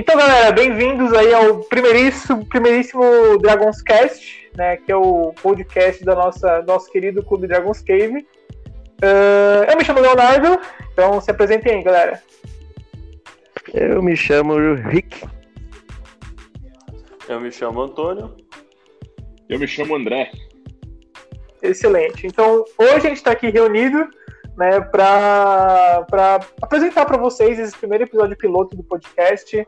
Então, galera, bem-vindos aí ao primeiríssimo, primeiríssimo Dragons Cast, né, que é o podcast da nossa nosso querido Clube Dragons Cave. Uh, eu me chamo Leonardo, então se apresentem aí, galera. Eu me chamo Rick. Eu me chamo Antônio. Eu me chamo André. Excelente. Então, hoje a gente está aqui reunido né, para apresentar para vocês esse primeiro episódio piloto do podcast.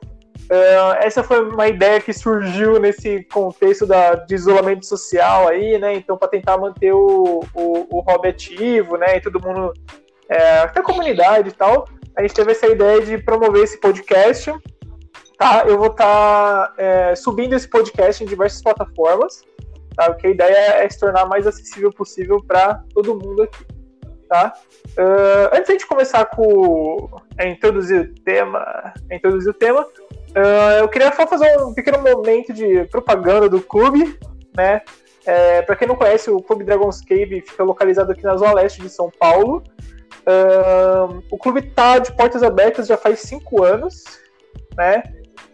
Uh, essa foi uma ideia que surgiu nesse contexto da, de isolamento social aí, né? Então, para tentar manter o, o, o hobby ativo, né? E todo mundo, é, até a comunidade e tal, a gente teve essa ideia de promover esse podcast. Tá? Eu vou estar tá, é, subindo esse podcast em diversas plataformas, tá? Porque a ideia é se tornar mais acessível possível para todo mundo aqui. Tá? Uh, antes de começar com a introduzir o tema, a introduzir o tema, Uh, eu queria só fazer um pequeno momento de propaganda do clube, né? É, para quem não conhece, o Clube Dragons Cave fica localizado aqui na zona leste de São Paulo. Uh, o clube está de portas abertas já faz cinco anos, né?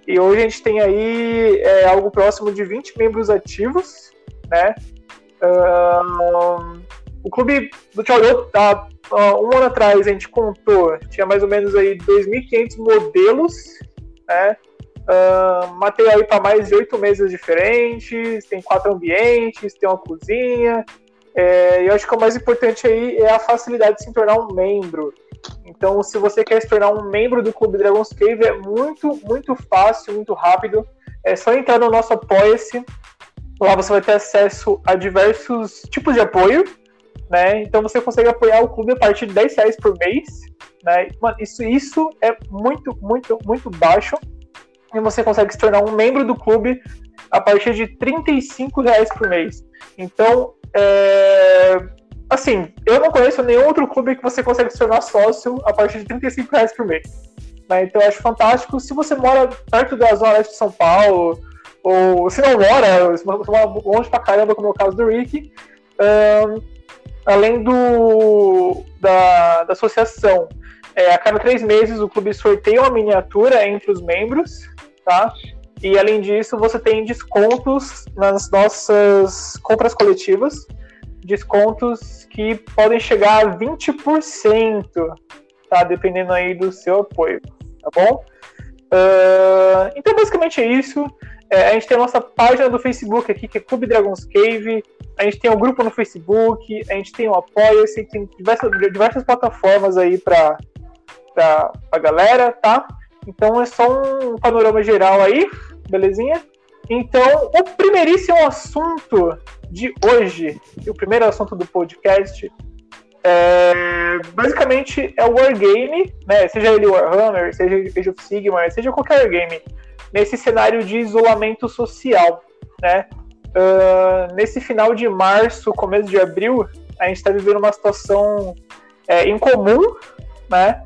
E hoje a gente tem aí é, algo próximo de 20 membros ativos, né? Uh, o clube do Tchau tá, um ano atrás a gente contou, tinha mais ou menos aí 2.500 modelos, né? Uh, matei aí para mais de oito mesas diferentes, tem quatro ambientes, tem uma cozinha. É, eu acho que o mais importante aí é a facilidade de se tornar um membro. Então, se você quer se tornar um membro do Clube Dragon's Cave, é muito, muito fácil, muito rápido. É só entrar no nosso Apoia-se. Lá você vai ter acesso a diversos tipos de apoio. Né? Então você consegue apoiar o clube a partir de 10 reais por mês. Né? Mano, isso, isso é muito, muito, muito baixo e você consegue se tornar um membro do clube a partir de 35 reais por mês. Então, é... assim, eu não conheço nenhum outro clube que você consegue se tornar sócio a partir de 35 reais por mês. Né? Então, eu acho fantástico. Se você mora perto da Zona Leste de São Paulo, ou se não mora, se mora longe pra caramba, como é o caso do Rick, além do, da, da associação, é, a cada três meses o clube sorteia uma miniatura entre os membros tá? E além disso, você tem descontos nas nossas compras coletivas, descontos que podem chegar a 20%, tá? Dependendo aí do seu apoio, tá bom? Uh, então, basicamente é isso. É, a gente tem a nossa página do Facebook aqui, que é Clube Dragons Cave. A gente tem um grupo no Facebook, a gente tem o Apoia-se, tem diversas, diversas plataformas aí para a galera, tá? Então é só um panorama geral aí, belezinha? Então, o primeiríssimo assunto de hoje, o primeiro assunto do podcast, é, basicamente é o Wargame, né? Seja ele Warhammer, seja Age of Sigmar, seja qualquer game, nesse cenário de isolamento social, né? Uh, nesse final de março, começo de abril, a gente está vivendo uma situação é, incomum, né?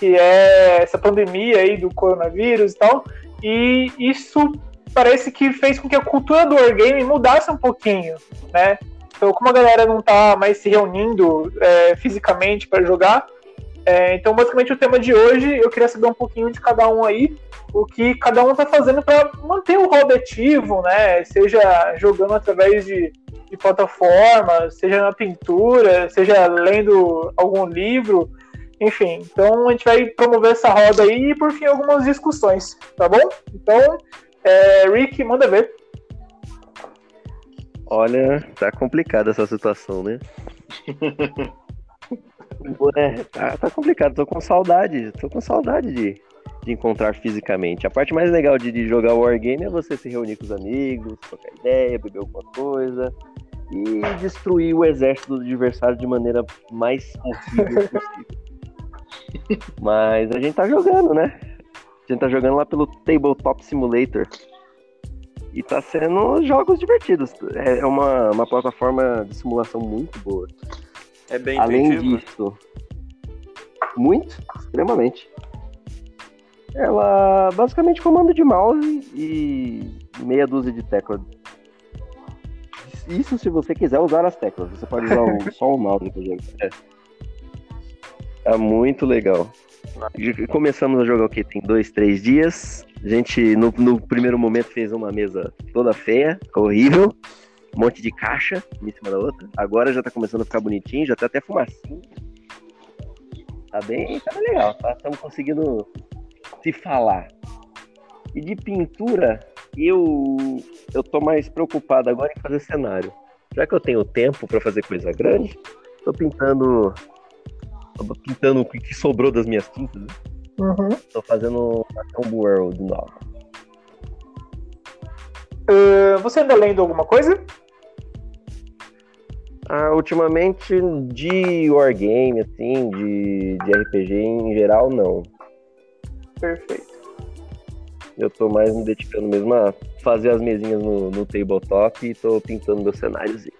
Que é essa pandemia aí do coronavírus e tal. E isso parece que fez com que a cultura do wargame mudasse um pouquinho, né? Então, como a galera não tá mais se reunindo é, fisicamente para jogar, é, então basicamente o tema de hoje eu queria saber um pouquinho de cada um aí, o que cada um tá fazendo para manter o hobby ativo, né? Seja jogando através de, de plataformas, seja na pintura, seja lendo algum livro, enfim, então a gente vai promover essa roda aí e por fim algumas discussões, tá bom? Então, é, Rick, manda ver. Olha, tá complicada essa situação, né? é, tá, tá, complicado, tô com saudade, tô com saudade de, de encontrar fisicamente. A parte mais legal de, de jogar Wargame é você se reunir com os amigos, trocar ideia, beber alguma coisa e destruir o exército do adversário de maneira mais horrível possível. Mas a gente tá jogando, né? A gente tá jogando lá pelo Tabletop Simulator. E tá sendo jogos divertidos. É uma, uma plataforma de simulação muito boa. É bem Além intuitivo. disso, muito, extremamente. Ela basicamente comando de mouse e meia dúzia de teclas. Isso se você quiser usar as teclas. Você pode usar só o mouse, por exemplo. É. Tá muito legal. Começamos a jogar o que? Tem dois, três dias. A gente, no, no primeiro momento, fez uma mesa toda feia, horrível. Um monte de caixa, uma em cima da outra. Agora já tá começando a ficar bonitinho, já tá até fumacinho. Tá bem, tá bem legal. Tá? Estamos conseguindo se falar. E de pintura, eu eu tô mais preocupado agora em fazer cenário. Já que eu tenho tempo para fazer coisa grande, tô pintando tô pintando o que sobrou das minhas tintas. Né? Uhum. Tô fazendo uma Tomb World nova. Uh, você anda lendo alguma coisa? Ah, ultimamente de wargame, assim, de, de RPG em geral, não. Perfeito. Eu tô mais me dedicando mesmo a fazer as mesinhas no, no tabletop e tô pintando meu cenáriozinho.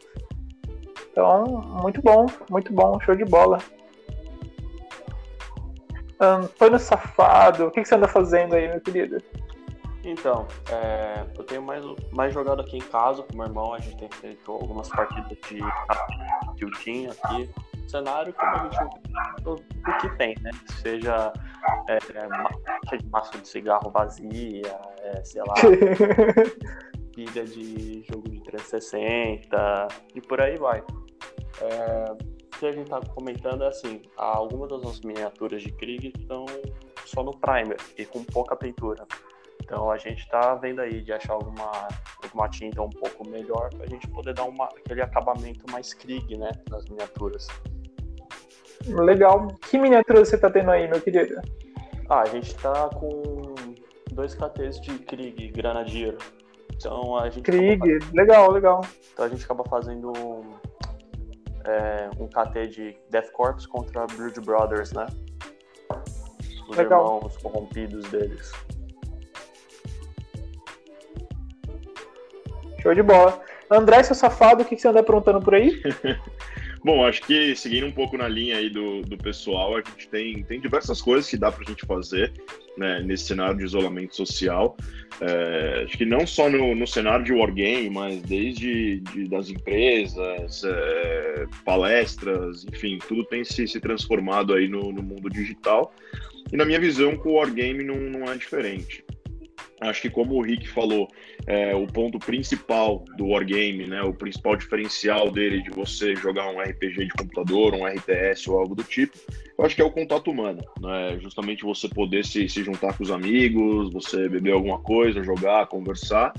Então, muito bom, muito bom, show de bola. Antônio Safado, o que, que você anda fazendo aí, meu querido? Então, é, eu tenho mais, mais jogado aqui em casa com meu irmão, a gente tem feito algumas partidas de tilting aqui. Cenário como a gente do, do que tem, né? Seja é, é, de massa de cigarro vazia, é, sei lá, pilha de jogo de 360 e por aí vai. É, o que a gente tá comentando é assim, algumas das nossas miniaturas de Krieg estão só no primer e com pouca pintura. Então a gente está vendo aí de achar alguma, alguma tinta um pouco melhor para a gente poder dar uma, aquele acabamento mais Krieg, né, nas miniaturas. Legal. Que miniatura você está tendo aí, meu querido? Ah, a gente está com dois KTs de Krieg, Granadier. Então a gente. Krieg, fazendo... legal, legal. Então a gente acaba fazendo um, é, um KT de Death Corps contra Brood Brothers, né? Os legal. irmãos corrompidos deles. Show de bola. André, seu safado, o que você anda aprontando por aí? Bom, acho que seguindo um pouco na linha aí do, do pessoal, a gente tem, tem diversas coisas que dá para a gente fazer né, nesse cenário de isolamento social. É, acho que não só no, no cenário de wargame, mas desde de, das empresas, é, palestras, enfim, tudo tem se, se transformado aí no, no mundo digital. E na minha visão, com o wargame não, não é diferente. Acho que como o Rick falou, é, o ponto principal do Wargame, né, o principal diferencial dele de você jogar um RPG de computador, um RTS ou algo do tipo, eu acho que é o contato humano. Né? Justamente você poder se, se juntar com os amigos, você beber alguma coisa, jogar, conversar.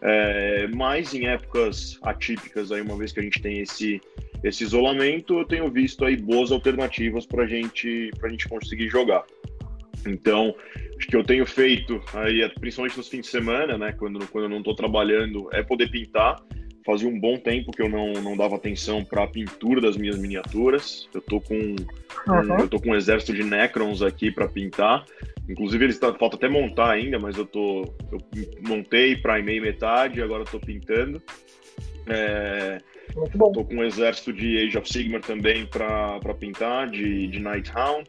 É, mas em épocas atípicas, aí, uma vez que a gente tem esse, esse isolamento, eu tenho visto aí boas alternativas para gente, a gente conseguir jogar. Então, acho que eu tenho feito aí, principalmente nos fins de semana, né, quando, quando eu não estou trabalhando, é poder pintar. Fazia um bom tempo que eu não, não dava atenção para a pintura das minhas miniaturas. Eu tô com uhum. um, eu tô com um exército de Necrons aqui para pintar. Inclusive eles tá, falta até montar ainda, mas eu tô eu montei, primei metade, agora estou pintando. É, Muito bom. Tô com um exército de Age of Sigmar também para pintar, de, de Night Hound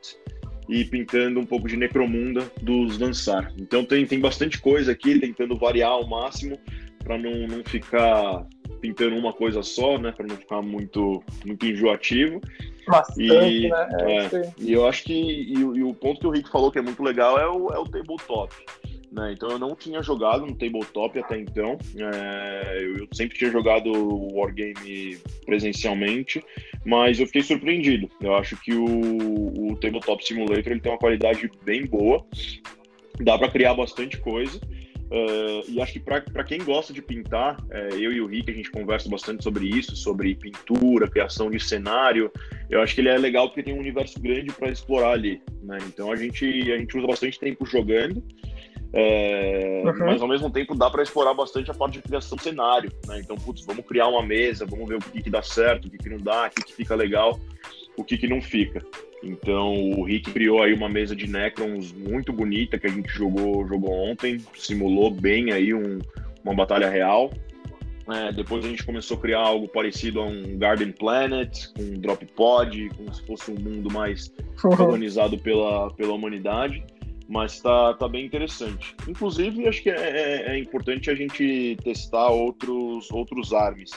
e pintando um pouco de Necromunda dos Lançar. Então tem, tem bastante coisa aqui, tentando variar ao máximo para não, não ficar pintando uma coisa só, né? Para não ficar muito, muito enjoativo. Bastante, e, né? É, é, e eu acho que e, e, o ponto que o Rick falou que é muito legal é o, é o tabletop. Né? Então eu não tinha jogado no tabletop até então. É, eu, sempre tinha jogado o Wargame presencialmente, mas eu fiquei surpreendido. Eu acho que o, o Tabletop Simulator ele tem uma qualidade bem boa, dá para criar bastante coisa. Uh, e acho que para quem gosta de pintar, é, eu e o Rick, a gente conversa bastante sobre isso, sobre pintura, criação de cenário. Eu acho que ele é legal porque tem um universo grande para explorar ali. Né? Então a gente, a gente usa bastante tempo jogando. É, uhum. Mas ao mesmo tempo dá para explorar bastante a parte de criação do cenário, né? Então, putz, vamos criar uma mesa, vamos ver o que, que dá certo, o que, que não dá, o que, que fica legal, o que, que não fica. Então o Rick criou aí uma mesa de Necrons muito bonita que a gente jogou, jogou ontem, simulou bem aí um, uma batalha real. É, depois a gente começou a criar algo parecido a um Garden Planet, com um Drop Pod, como se fosse um mundo mais colonizado pela, pela humanidade mas tá, tá bem interessante. Inclusive, acho que é, é, é importante a gente testar outros, outros armes.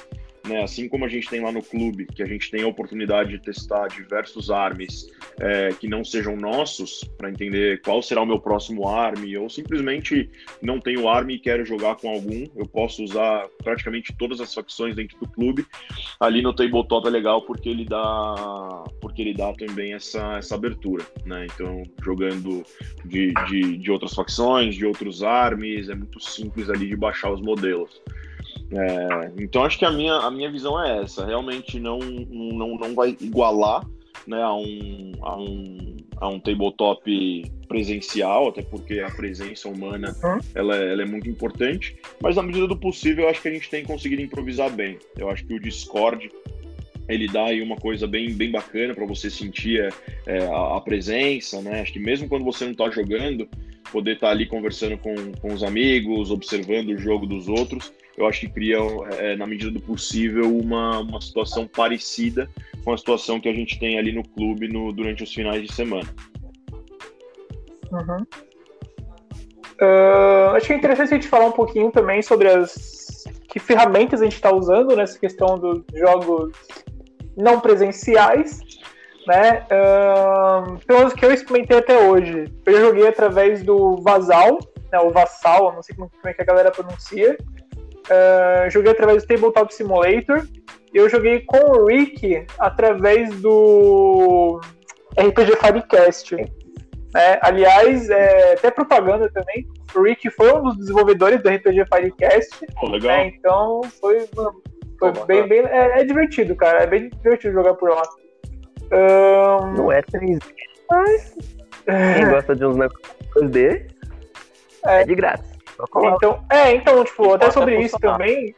Né? Assim como a gente tem lá no clube, que a gente tem a oportunidade de testar diversos armes é, que não sejam nossos, para entender qual será o meu próximo arme, ou simplesmente não tenho arme e quero jogar com algum, eu posso usar praticamente todas as facções dentro do clube. Ali no tabletop é legal porque ele dá, porque ele dá também essa, essa abertura, né? Então jogando de, de, de outras facções, de outros armes, é muito simples ali de baixar os modelos. É, então acho que a minha, a minha visão é essa, realmente não, não, não vai igualar né, a, um, a, um, a um tabletop presencial, até porque a presença humana ela, é, ela é muito importante, mas na medida do possível eu acho que a gente tem conseguido improvisar bem. Eu acho que o Discord ele dá aí uma coisa bem, bem bacana para você sentir é, a, a, presença, né? Acho que mesmo quando você não está jogando, poder estar tá ali conversando com, com os amigos, observando o jogo dos outros, eu acho que cria, é, na medida do possível, uma, uma situação parecida com a situação que a gente tem ali no clube no, durante os finais de semana. Uhum. Uh, acho que é interessante a gente falar um pouquinho também sobre as que ferramentas a gente está usando nessa questão dos jogos não presenciais, né? Uh, pelo menos que eu experimentei até hoje. Eu joguei através do Vasal, né, o Vassal, não sei como, como é que a galera pronuncia, Uh, joguei através do Tabletop Simulator. E eu joguei com o Rick através do RPG Firecast. É, aliás, é, até propaganda também. O Rick foi um dos desenvolvedores do RPG Firecast. Oh, legal. Né, então foi, foi oh, bem, bem é, é, divertido, cara. É bem divertido jogar por lá. Um... Não é 3D, mas quem gosta de uns negócios 2D é, é de graça. Então, é, então, tipo, até sobre isso também.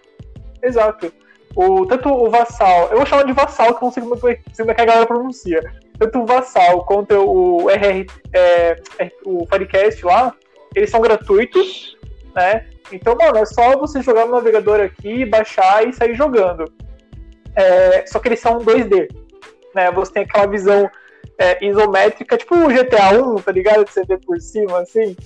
Exato. O, tanto o Vassal, eu vou chamar de Vassal, que eu não sei como, é como é que a galera pronuncia. Tanto o Vassal quanto o RR, é, é, o Firecast lá, eles são gratuitos, né? Então, mano, é só você jogar no navegador aqui, baixar e sair jogando. É, só que eles são 2D, né? Você tem aquela visão é, isométrica, tipo o GTA 1, tá ligado? Que você vê por cima, assim,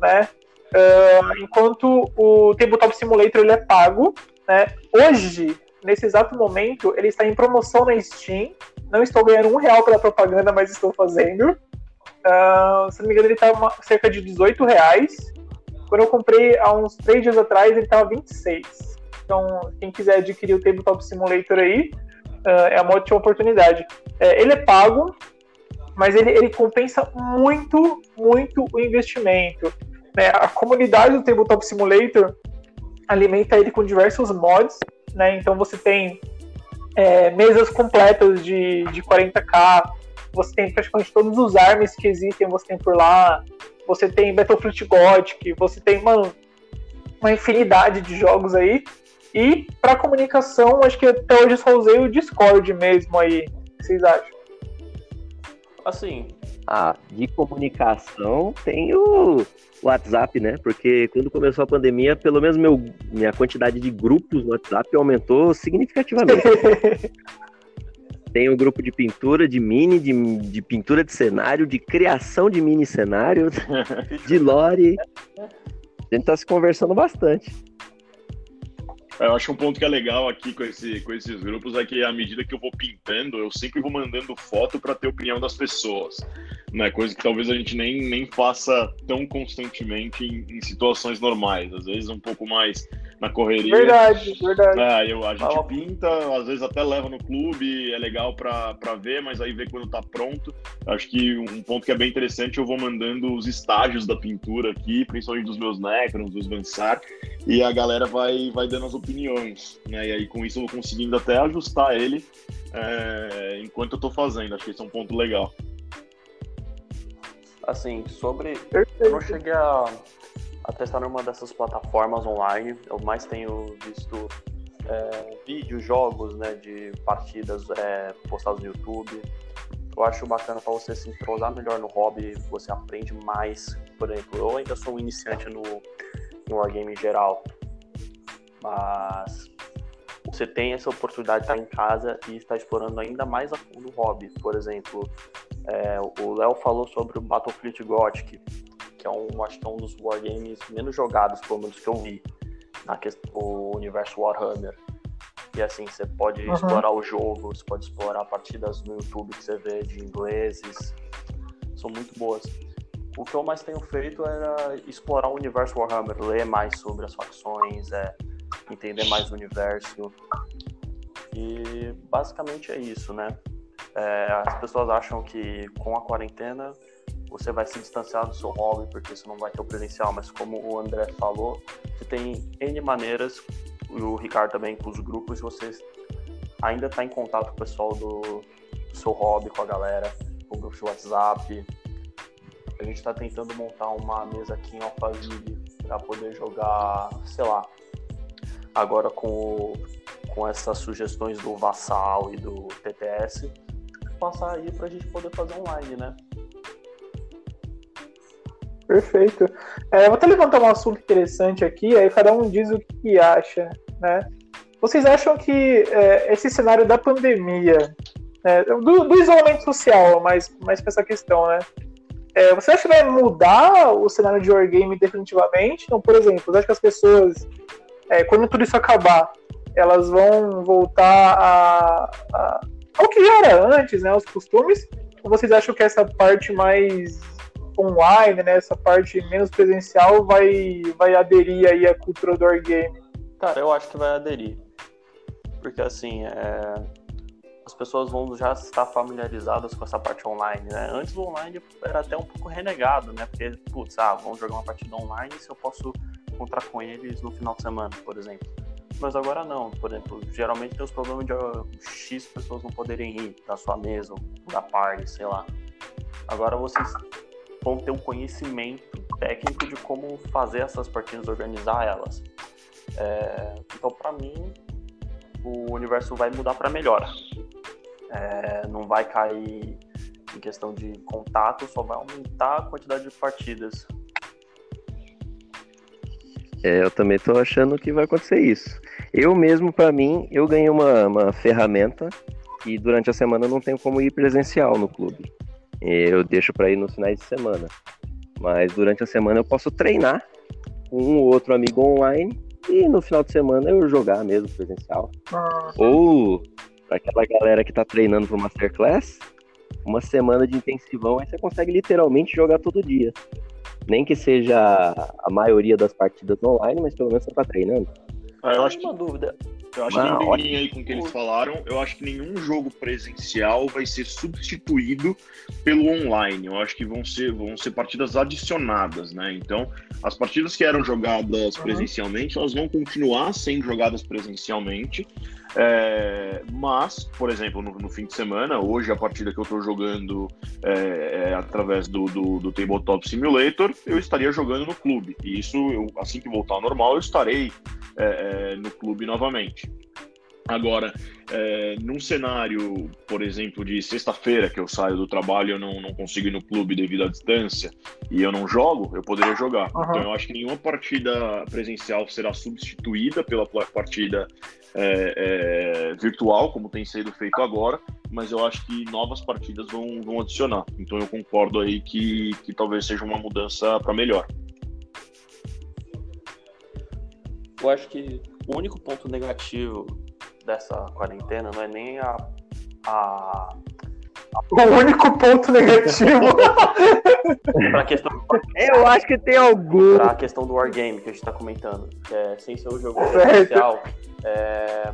né? Uh, enquanto o Tabletop Simulator ele é pago, né? Hoje, nesse exato momento, ele está em promoção na Steam. Não estou ganhando um real pela propaganda, mas estou fazendo. Uh, se não me engano, ele está cerca de 18 reais. Quando eu comprei há uns 3 dias atrás, ele estava 26. Então, quem quiser adquirir o Tabletop Simulator aí, uh, é uma ótima oportunidade. É, ele é pago, mas ele, ele compensa muito, muito o investimento. Né? A comunidade do Tabletop Simulator alimenta ele com diversos mods, né? Então você tem é, mesas completas de, de 40k, você tem praticamente todos os armas que existem, você tem por lá, você tem Battlefleet Gothic, você tem uma, uma infinidade de jogos aí. E para comunicação, acho que até hoje só usei o Discord mesmo aí. O que vocês acham? Assim. Ah, de comunicação tem o WhatsApp, né? Porque quando começou a pandemia, pelo menos meu, minha quantidade de grupos no WhatsApp aumentou significativamente. Tem o um grupo de pintura, de mini, de, de pintura de cenário, de criação de mini cenário, de lore. A gente tá se conversando bastante. Eu acho um ponto que é legal aqui com, esse, com esses grupos é que à medida que eu vou pintando, eu sempre vou mandando foto para ter opinião das pessoas né? Coisa que talvez a gente nem, nem faça tão constantemente em, em situações normais. Às vezes um pouco mais na correria. Verdade, verdade. É, eu, a gente pinta, às vezes até leva no clube, é legal para ver, mas aí vê quando tá pronto. Acho que um ponto que é bem interessante, eu vou mandando os estágios da pintura aqui, principalmente dos meus Necrons, dos Vansar, e a galera vai, vai dando as opiniões, né? E aí com isso eu vou conseguindo até ajustar ele é, enquanto eu tô fazendo. Acho que esse é um ponto legal. Assim, sobre. Eu não cheguei a, a testar nenhuma dessas plataformas online. Eu mais tenho visto é, vídeos, jogos né, de partidas é, postados no YouTube. Eu acho bacana para você se entrosar melhor no hobby, você aprende mais. Por exemplo, eu ainda sou um iniciante no, no Wargame em geral, mas você tem essa oportunidade de estar em casa e estar explorando ainda mais a fundo o hobby. Por exemplo, é, o Léo falou sobre o Battlefleet Gothic, que é um, acho que é um dos wargames menos jogados, pelo menos que eu vi, na questão do universo Warhammer. E assim, você pode Uhum. explorar o jogo, você pode explorar partidas no YouTube que você vê de ingleses. São muito boas. O que eu mais tenho feito era explorar o universo Warhammer, ler mais sobre as facções, é, entender mais o universo. E basicamente é isso, né? É, as pessoas acham que com a quarentena você vai se distanciar do seu hobby porque você não vai ter o presencial, mas como o André falou, você tem N maneiras, e o Ricardo também com os grupos, você ainda está em contato com o pessoal do, do seu hobby, com a galera, com grupos de WhatsApp. A gente está tentando montar uma mesa aqui em Alphaville para poder jogar, sei lá, agora com, com essas sugestões do Vassal e do TTS, passar aí pra gente poder fazer online, né? Perfeito. É, vou até levantar um assunto interessante aqui, aí cada um diz o que acha, né? Vocês acham que é, esse cenário da pandemia, né, do, do isolamento social, mais, mais essa questão, né? É, você acha que vai mudar o cenário de Wargame definitivamente? Então, por exemplo, você acha que as pessoas, é, quando tudo isso acabar, elas vão voltar a, a- ao que já era antes, né? Os costumes? Ou vocês acham que essa parte mais online, né, essa parte menos presencial vai, vai aderir aí à cultura do wargame. Cara, eu acho que vai aderir. Porque assim, é, as pessoas vão já estar familiarizadas com essa parte online, né? Antes o online era até um pouco renegado, né? Porque, putz, ah, vamos jogar uma partida online se eu posso encontrar com eles no final de semana, por exemplo. Mas agora não, por exemplo, geralmente tem os problemas de ah, X pessoas não poderem ir da sua mesa, da party, sei lá. Agora vocês vão ter um conhecimento técnico de como fazer essas partidas, organizar elas. É, então, para mim, o universo vai mudar para melhor. É, não vai cair em questão de contato, só vai aumentar a quantidade de partidas. É, eu também tô achando que vai acontecer isso. Eu mesmo, pra mim, eu ganhei uma, uma ferramenta e durante a semana eu não tenho como ir presencial no clube. Eu deixo pra ir nos finais de semana. Mas durante a semana eu posso treinar com um ou outro amigo online e no final de semana eu jogar mesmo presencial. Ou pra aquela galera que tá treinando pro Masterclass, uma semana de intensivão, aí você consegue literalmente jogar todo dia. Nem que seja a maioria das partidas online, mas pelo menos você tá treinando. Ah, eu acho que uma dúvida. Eu acho Não, que em ótimo. linha aí com o que eles falaram, eu acho que nenhum jogo presencial vai ser substituído pelo online. Eu acho que vão ser, vão ser partidas adicionadas, né? Então, as partidas que eram jogadas Uhum. presencialmente, elas vão continuar sendo jogadas presencialmente. É, mas, por exemplo, no, no fim de semana, hoje a partida que eu estou jogando é, é através do, do, do Tabletop Simulator, eu estaria jogando no clube. E isso, eu- assim que voltar ao normal, eu estarei é, é, no clube novamente. Agora, é, num cenário, por exemplo, de sexta-feira que eu saio do trabalho e eu não, não consigo ir no clube devido à distância e eu não jogo, eu poderia jogar. Aham. Então eu acho que nenhuma partida presencial será substituída pela partida é, é, virtual, como tem sido feito agora, mas eu acho que novas partidas vão, vão adicionar. Então eu concordo aí que, que talvez seja uma mudança para melhor. Eu acho que o único ponto negativo dessa quarentena não é nem a, a O único ponto negativo. pra questão, Eu acho que tem algum. pra questão do Wargame que a gente tá comentando. Que é, sem ser o jogo Certo. presencial, é,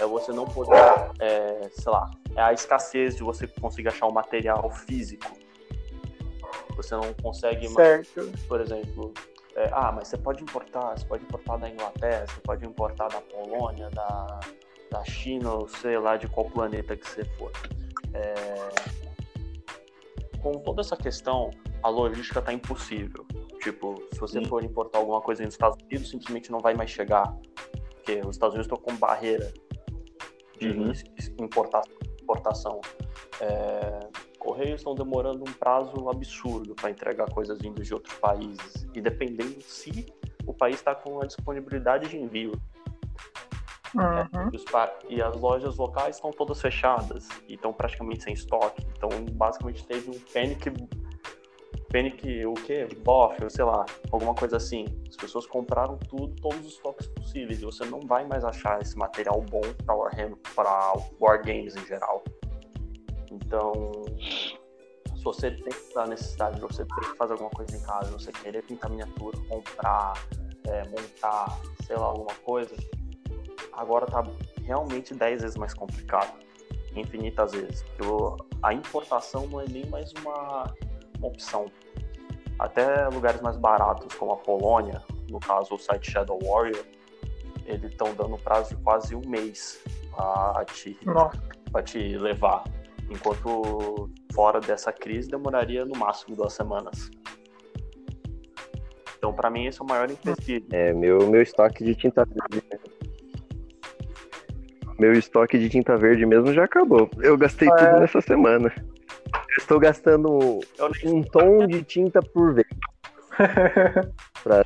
é você não poder, é, sei lá, é a escassez de você conseguir achar o material físico. Você não consegue mais certo. por exemplo, é, ah, mas você pode importar, você pode importar da Inglaterra, você pode importar da Polônia, da, da China, ou sei lá de qual planeta que você for. É, com toda essa questão, a logística tá impossível. Tipo, se você Sim. for importar alguma coisa nos Estados Unidos, simplesmente não vai mais chegar. Porque os Estados Unidos estão com barreira de Uhum. importação. É, Correios estão demorando um prazo absurdo para entregar coisas vindas de outros países. E dependendo se o país está com a disponibilidade de envio. Uhum. E, pa- e as lojas locais estão todas fechadas e estão praticamente sem estoque. Então, basicamente, teve um panic Panic, o quê? Boff, sei lá, alguma coisa assim. As pessoas compraram tudo, todos os toques possíveis, e você não vai mais achar esse material bom para Warhammer, para Wargames em geral. Então, se você tem a necessidade de você ter que fazer alguma coisa em casa, você querer pintar miniatura, comprar, é, montar, sei lá, alguma coisa, agora tá realmente 10 vezes mais complicado. Infinitas vezes. A importação não é nem mais uma, uma opção. Até lugares mais baratos, como a Polônia, no caso o site Shadow Warrior, eles estão dando prazo de quase um mês a te, pra te levar. Enquanto fora dessa crise demoraria no máximo duas semanas. Então, para mim, esse é o maior empecilho. É, meu, meu estoque de tinta verde. Meu estoque de tinta verde mesmo já acabou. Eu gastei é. tudo nessa semana. Estou gastando um tom de tinta por vez. pra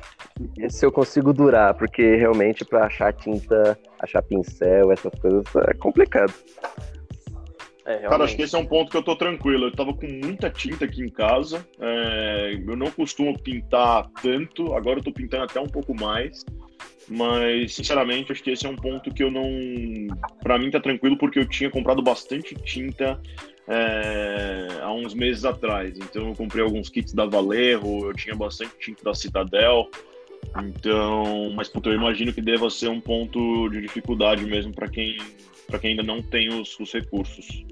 ver se eu consigo durar, porque realmente para achar tinta, achar pincel, essas coisas é complicado. É, Cara, acho que esse é um ponto que eu tô tranquilo. Eu tava com muita tinta aqui em casa. É, eu não costumo pintar tanto, agora eu tô pintando até um pouco mais. Mas, sinceramente, acho que esse é um ponto que eu não. Pra mim tá tranquilo, porque eu tinha comprado bastante tinta é, há uns meses atrás. Então, eu comprei alguns kits da Valerro, eu tinha bastante tinta da Citadel. Então, mas puta, eu imagino que deva ser um ponto de dificuldade mesmo para quem para quem ainda não tem os, os recursos.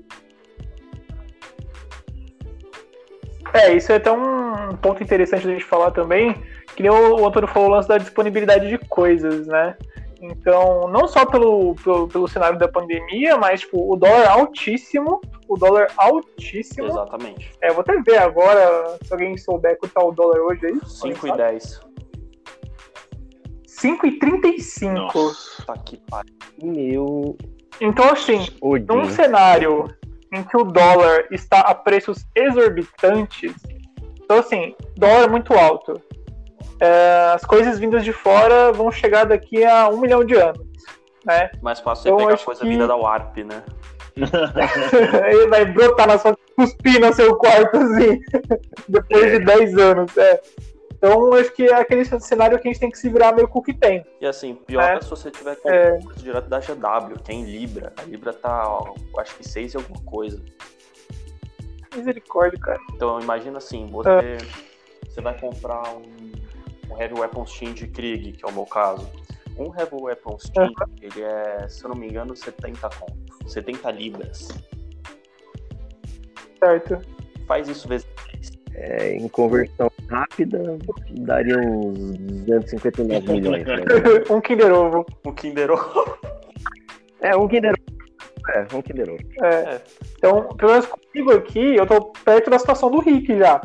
É, isso é até um ponto interessante da gente falar também, que nem o Antônio falou, o lance da disponibilidade de coisas, né? Então, não só pelo, pelo, pelo, cenário da pandemia, mas tipo, o dólar altíssimo, o dólar altíssimo. Exatamente. É, vou até ver agora, se alguém souber quanto tá o dólar hoje aí. 5,10. 5,35. Nossa, que pariu. Meu. Então, assim, num cenário em que o dólar está a preços exorbitantes, então, assim, dólar muito alto. É, as coisas vindas de fora vão chegar daqui a um milhão de anos. Né? Mais fácil então, pegar coisa que... vinda da Warp, né? Ele vai brotar na sua cuspir no seu quarto, assim, depois é. de 10 anos. É. Então, acho que é aquele cenário que a gente tem que se virar meio com o que tem. E assim, pior é, se você tiver com é... direto da GW, que é em Libra. A Libra tá, ó, acho que 6 e alguma coisa. Misericórdia, cara. Então, imagina assim, você, é. você vai comprar um, um Heavy Weapons Team de Krieg, que é o meu caso. Um Heavy Weapons Team, ele é, se eu não me engano, 70 conto. 70 libras. Certo. Faz isso vezes é, em conversão rápida, daria uns 259 milhões. Né? um Kinder Ovo. Um Kinder Ovo. É, um Kinder Ovo. É, um Kinder Ovo. É. Então, pelo menos comigo aqui, eu tô perto da situação do Rick já.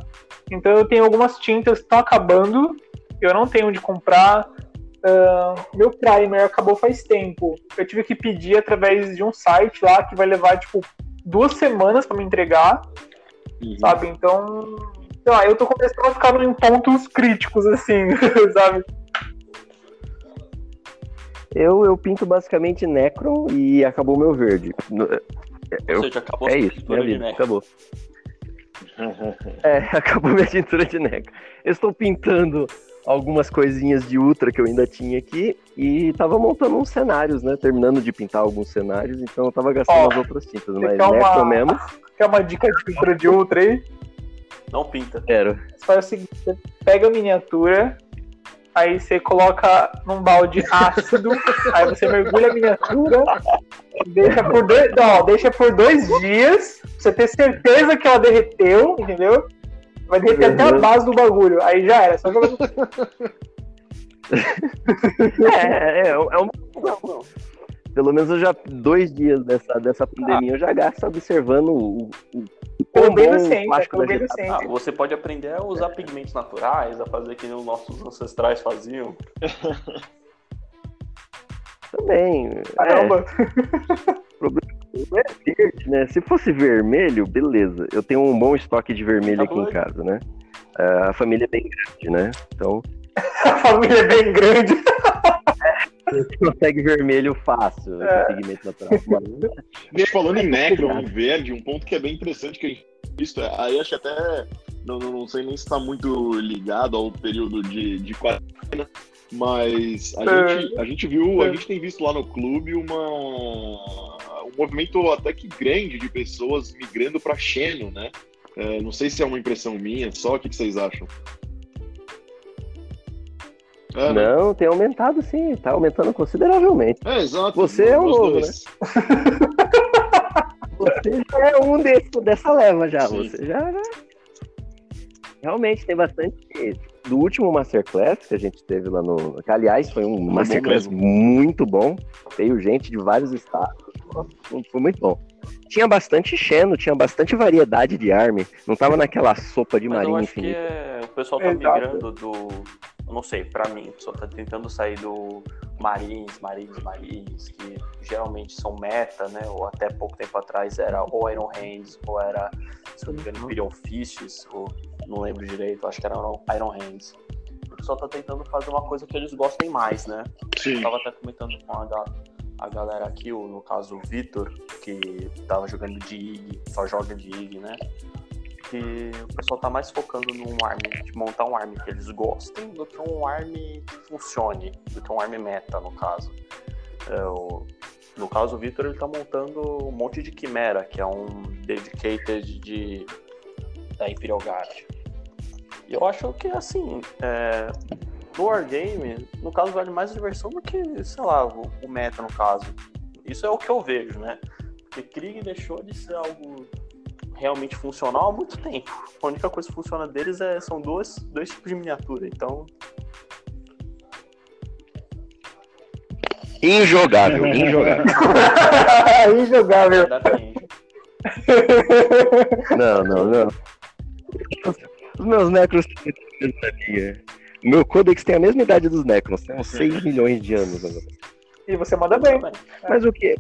Então eu tenho algumas tintas que estão acabando, eu não tenho onde comprar. Uh, meu primer acabou faz tempo. Eu tive que pedir através de um site lá que vai levar, tipo, duas semanas para me entregar. Uhum. Sabe? Então, sei lá, eu tô começando a ficar em pontos críticos, assim, sabe? Eu, eu pinto basicamente Necron e acabou meu verde. Eu, Ou seja, acabou é isso, minha vida, acabou. é, acabou minha tintura de Necron. Eu estou pintando algumas coisinhas de Ultra que eu ainda tinha aqui e tava montando uns cenários, né? Terminando de pintar alguns cenários, então eu tava gastando oh, as outras tintas, mas Necron uma... mesmo. Quer uma dica de pintura de Ultra aí? Não pinta. Quero. Você faz o seguinte: você pega a miniatura, aí você coloca num balde ácido, aí você mergulha a miniatura, deixa por dois, não, deixa por dois dias, pra você ter certeza que ela derreteu, entendeu? Vai derreter uhum. até a base do bagulho. Aí já era, só jogar. é, é, é um. Pelo menos eu já dois dias dessa, dessa pandemia ah. eu já gasto observando o, o, o plástico da bem ah, Você pode aprender a usar pigmentos naturais, a fazer que os nossos ancestrais faziam. Também. Caramba! É, o problema é verde, né? Se fosse vermelho, beleza. Eu tenho um bom estoque de vermelho tá aqui bom. em casa, né? Uh, a família é bem grande, né? Então. a família é bem grande. Consegue vermelho fácil, é. pigmento natural. Mas, falando em Necron, em verde, um ponto que é bem interessante que a gente visto, aí acho que até não, não sei nem se está muito ligado ao período de, de quarentena, mas a, É. gente, a gente viu, a É. gente tem visto lá no clube uma, um movimento até que grande de pessoas migrando para Xeno, né? É, não sei se é uma impressão minha só, o que, que vocês acham? É, né? Não, tem aumentado sim, tá aumentando consideravelmente. É, exato. Você é o nós novo, dois. Você já é um desse, dessa leva já. Sim. Você já, já- Realmente tem bastante. Do último Masterclass que a gente teve lá no. Que, aliás, foi um bom Masterclass mesmo. muito bom. Veio gente de vários estados. Foi- muito bom. Tinha bastante Xeno, tinha bastante variedade de arma. Não tava naquela sopa de Mas marinha infinita. é, o pessoal tá Exato. migrando do. Não sei, pra mim, o pessoal tá tentando sair do Marines, Marines, Marines, que geralmente são meta, né? Ou até pouco tempo atrás era ou Iron Hands, ou era, se eu não me engano, Imperial Fists, ou não lembro direito, acho que era Iron Hands. O pessoal tá tentando fazer uma coisa que eles gostem mais, né? Sim. Eu tava até comentando com a, ga- a galera aqui, no caso o Vitor, que tava jogando de IG, só joga de IG, né? Que o pessoal tá mais focando num arm, de montar um arm que eles gostem do que um arm que funcione, do que um arm meta, no caso. É, o- no caso, o Vitor ele tá montando um monte de Quimera, que é um dedicated de, da Imperial Guard. E eu acho que, assim, é, no Wargame, no caso, vale mais diversão do que, sei lá, o, o meta, no caso. Isso é o que eu vejo, né? Porque Krieg deixou de ser algo realmente funcional há muito tempo. A única coisa que funciona deles é, são duas, dois tipos de miniatura. Então, Injogável, injogável. Injogável. Não, não, não. Os meus Necros meu Codex tem a mesma idade dos Necrons, tem uns 6 milhões de anos agora. E você manda bem. Mas o que?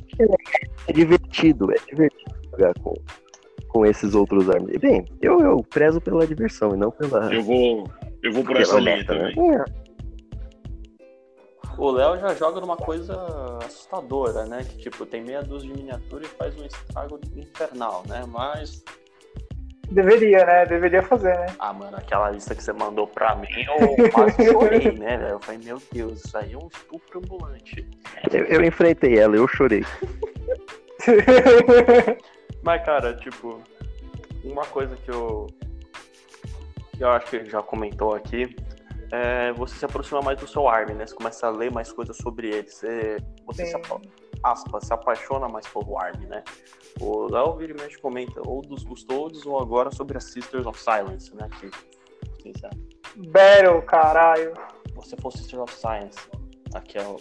É divertido, é divertido jogar com, com esses outros armas. Bem, eu, eu prezo pela diversão e não pela, Eu vou, eu vou por essa linha meta, né? também. É, O Léo já joga numa coisa assustadora, né? Que tipo, tem meia dúzia de miniatura e faz um estrago infernal, né? Mas, Deveria, né? Deveria fazer, né? ah, mano, aquela lista que você mandou pra mim, eu quase chorei, né? velho? Eu falei, meu Deus, isso aí é um estupro ambulante. eu, eu enfrentei ela, eu chorei. Mas, cara, tipo, uma coisa que eu. que eu acho que ele já comentou aqui é você se aproxima mais do seu ARM, né? Você começa a ler mais coisas sobre ele. Você, você se, apa- se apaixona mais pelo ARM, né? O Léo vira e mexe comenta ou dos Custodes ou agora sobre as Sisters of Silence, né? Que, se Battle, caralho. você for Sisters of Science, aqui é o.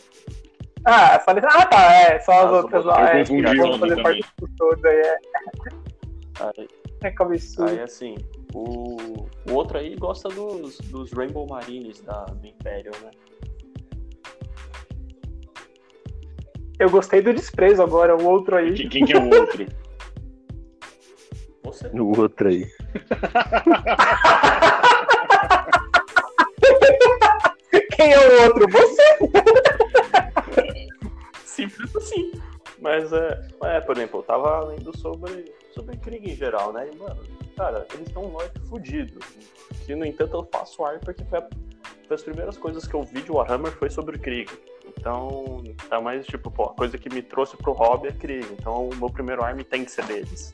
Ah, só... ah, tá, é. Só as As outras lá. É, uma fazer parte dos todos aí. É, Aí, é que absurdo. aí assim, o, o outro aí gosta dos, dos Rainbow Marines da, do Império, né? Eu gostei do desprezo agora, o outro aí. Quem, quem que é o outro? Você O outro aí. Quem é o outro? Você! Simples assim. Mas é, é, por exemplo, eu tava lendo sobre, sobre Krieg em geral, né? E, mano, cara, eles estão um lore fudido. Que, no entanto, eu faço ar porque foi, a, foi as primeiras coisas que eu vi de Warhammer foi sobre Krieg. Então, tá mais tipo, pô, a coisa que me trouxe pro hobby é Krieg. Então, o meu primeiro arm tem que ser deles.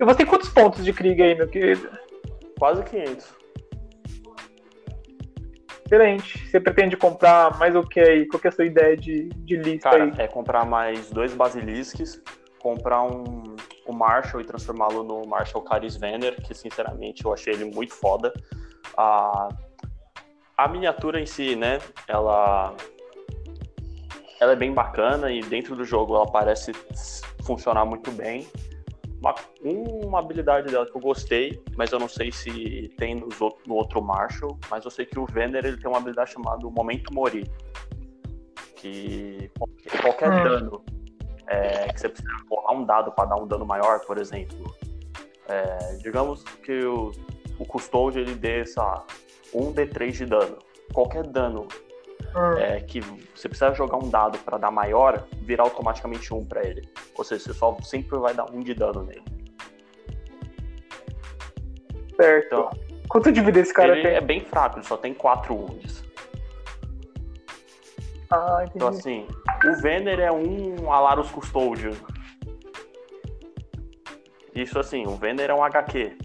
E você tem quantos pontos de Krieg aí, meu querido? Quase 500. Excelente. Você pretende comprar mais o que aí? Qual que é a sua ideia de, de lista Cara, aí? é comprar mais dois basilisques, comprar um, um Marshall e transformá-lo no Marshall Caris Venner, que sinceramente eu achei ele muito foda. A, a miniatura em si, né, ela, ela é bem bacana e dentro do jogo ela parece funcionar muito bem. Uma, uma habilidade dela que eu gostei, mas eu não sei se tem nos outro- no outro Marshall, mas eu sei que o Venner ele tem uma habilidade chamada Momento Mori, que qualquer, Hum. dano é, que você precisa rolar um dado para dar um dano maior, por exemplo. É, digamos que o, o Custódio ele dê, sei lá, um D3 de dano. Qualquer dano Hum. é, que você precisa jogar um dado para dar maior, vira automaticamente um para ele. Ou seja, você só sempre vai dar um de dano nele. Certo. Então, Quanto de vida esse cara ele tem? é bem fraco, ele só tem 4 wounds. Ah, entendi. Então, assim, o Vener é um Alarus Custodian. Isso, assim, o Vener é um HQ.